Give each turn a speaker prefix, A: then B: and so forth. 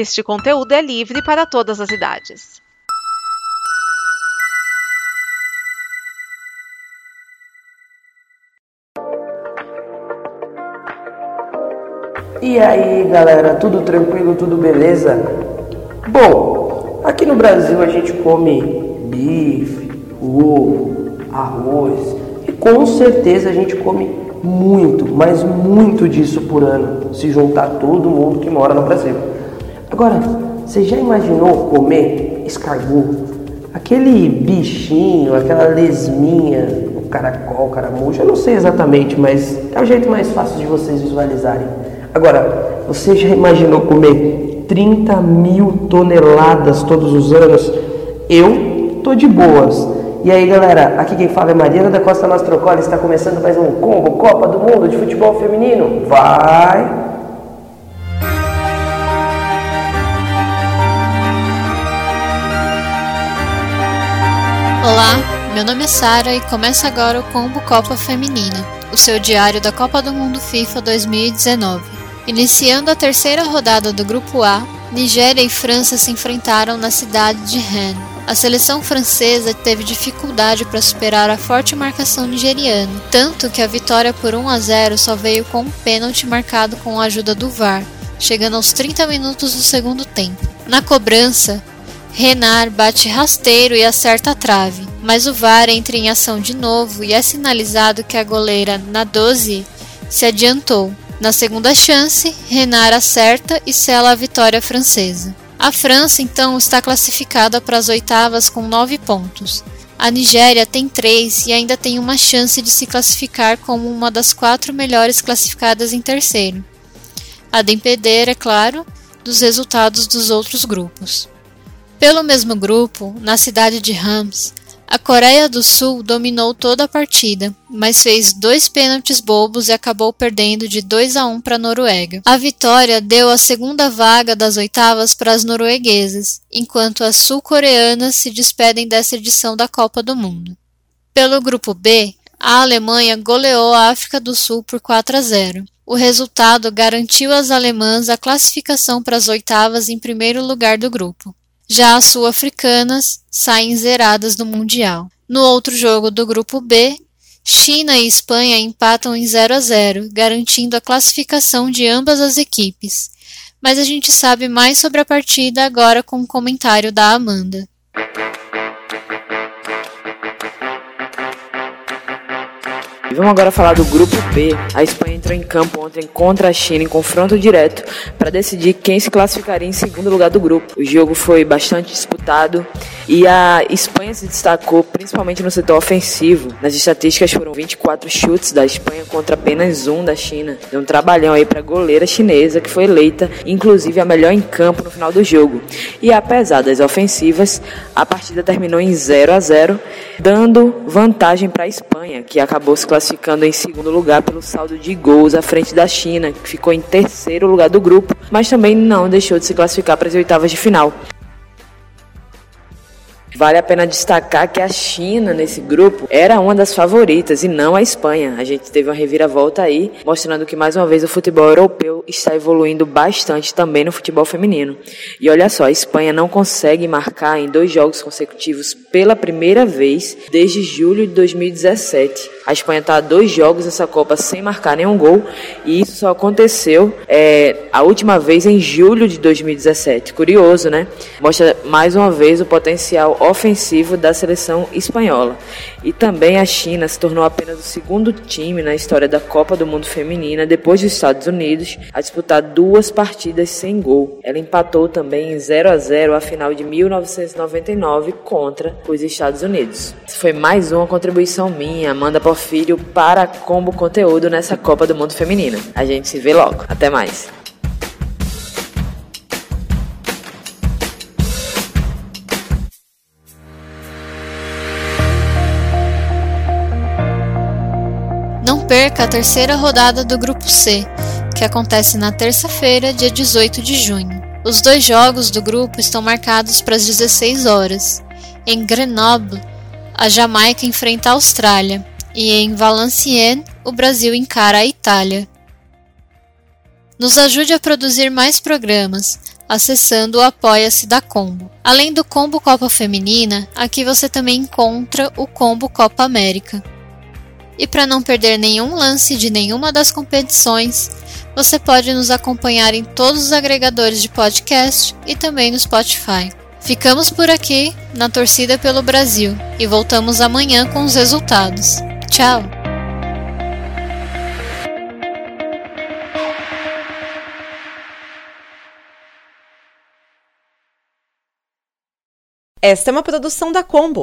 A: Este conteúdo é livre para todas as idades.
B: E aí galera, tudo tranquilo, tudo beleza? Bom, aqui no Brasil a gente come bife, ovo, arroz e com certeza a gente come muito, mas muito disso por ano, se juntar todo mundo que mora no Brasil. Agora, você já imaginou comer escargot? Aquele bichinho, aquela lesminha, o caracol, o caramujo, eu não sei exatamente, mas é o jeito mais fácil de vocês visualizarem. Agora, você já imaginou comer 30 mil toneladas todos os anos? Eu tô de boas. E aí galera, aqui quem fala é Mariana da Costa Mastrocola, está começando mais um combo Copa do Mundo de Futebol Feminino. Vai!
C: Olá, meu nome é Sara e começa agora o Combo Copa Feminina, o seu diário da Copa do Mundo FIFA 2019. Iniciando a terceira rodada do Grupo A, Nigéria e França se enfrentaram na cidade de Rennes. A seleção francesa teve dificuldade para superar a forte marcação nigeriana, tanto que a vitória por 1 a 0 só veio com um pênalti marcado com a ajuda do VAR, chegando aos 30 minutos do segundo tempo. Na cobrança, Renar bate rasteiro e acerta a trave, mas o VAR entra em ação de novo e é sinalizado que a goleira Nadozi se adiantou. Na segunda chance, Renar acerta e sela a vitória francesa. A França então está classificada para as oitavas com nove pontos. A Nigéria tem três e ainda tem uma chance de se classificar como uma das quatro melhores classificadas em terceiro. A depender, é claro, dos resultados dos outros grupos. Pelo mesmo grupo, na cidade de Rams, a Coreia do Sul dominou toda a partida, mas fez dois pênaltis bobos e acabou perdendo de 2 a 1 para a Noruega. A vitória deu a segunda vaga das oitavas para as norueguesas, enquanto as sul-coreanas se despedem dessa edição da Copa do Mundo. Pelo grupo B, a Alemanha goleou a África do Sul por 4 a 0. O resultado garantiu às alemãs a classificação para as oitavas em primeiro lugar do grupo. Já as sul-africanas saem zeradas do Mundial. No outro jogo do grupo B, China e Espanha empatam em 0 a 0, garantindo a classificação de ambas as equipes. Mas a gente sabe mais sobre a partida agora com o comentário da Amanda.
D: Vamos agora falar do grupo B. A Espanha entrou em campo ontem contra a China em confronto direto para decidir quem se classificaria em segundo lugar do grupo. O jogo foi bastante disputado e a Espanha se destacou principalmente no setor ofensivo. Nas estatísticas foram 24 chutes da Espanha contra apenas um da China. Deu um trabalhão aí para a goleira chinesa que foi eleita inclusive a melhor em campo no final do jogo. E apesar das ofensivas, a partida terminou em 0 a 0, dando vantagem para a Espanha, que acabou se classificando classificando em segundo lugar pelo saldo de gols à frente da China, que ficou em terceiro lugar do grupo, mas também não deixou de se classificar para as oitavas de final. Vale a pena destacar que a China, nesse grupo, era uma das favoritas e não a Espanha. A gente teve uma reviravolta aí, mostrando que mais uma vez o futebol europeu está evoluindo bastante também no futebol feminino. E olha só, a Espanha não consegue marcar em dois jogos consecutivos pela primeira vez desde julho de 2017. A Espanha está a dois jogos nessa Copa sem marcar nenhum gol e isso só aconteceu é, a última vez em julho de 2017. Curioso, né? Mostra mais uma vez o potencial ofensivo da seleção espanhola. E também a China se tornou apenas o segundo time na história da Copa do Mundo Feminina, depois dos Estados Unidos, a disputar duas partidas sem gol. Ela empatou também em 0 a 0 a final de 1999 contra os Estados Unidos. Foi mais uma contribuição minha, Amanda Porfírio, para Combo Conteúdo nessa Copa do Mundo Feminina. A gente se vê logo. Até mais.
C: Perca a terceira rodada do Grupo C, que acontece na terça-feira, dia 18 de junho. Os dois jogos do grupo estão marcados para as 16 horas. Em Grenoble, a Jamaica enfrenta a Austrália e em Valenciennes, o Brasil encara a Itália. Nos ajude a produzir mais programas. acessando o Apoia-se da Combo. Além do Combo Copa Feminina, aqui você também encontra o Combo Copa América. E para não perder nenhum lance de nenhuma das competições, você pode nos acompanhar em todos os agregadores de podcast e também no Spotify. Ficamos por aqui na torcida pelo Brasil e voltamos amanhã com os resultados. Tchau!
E: Esta é uma produção da Combo.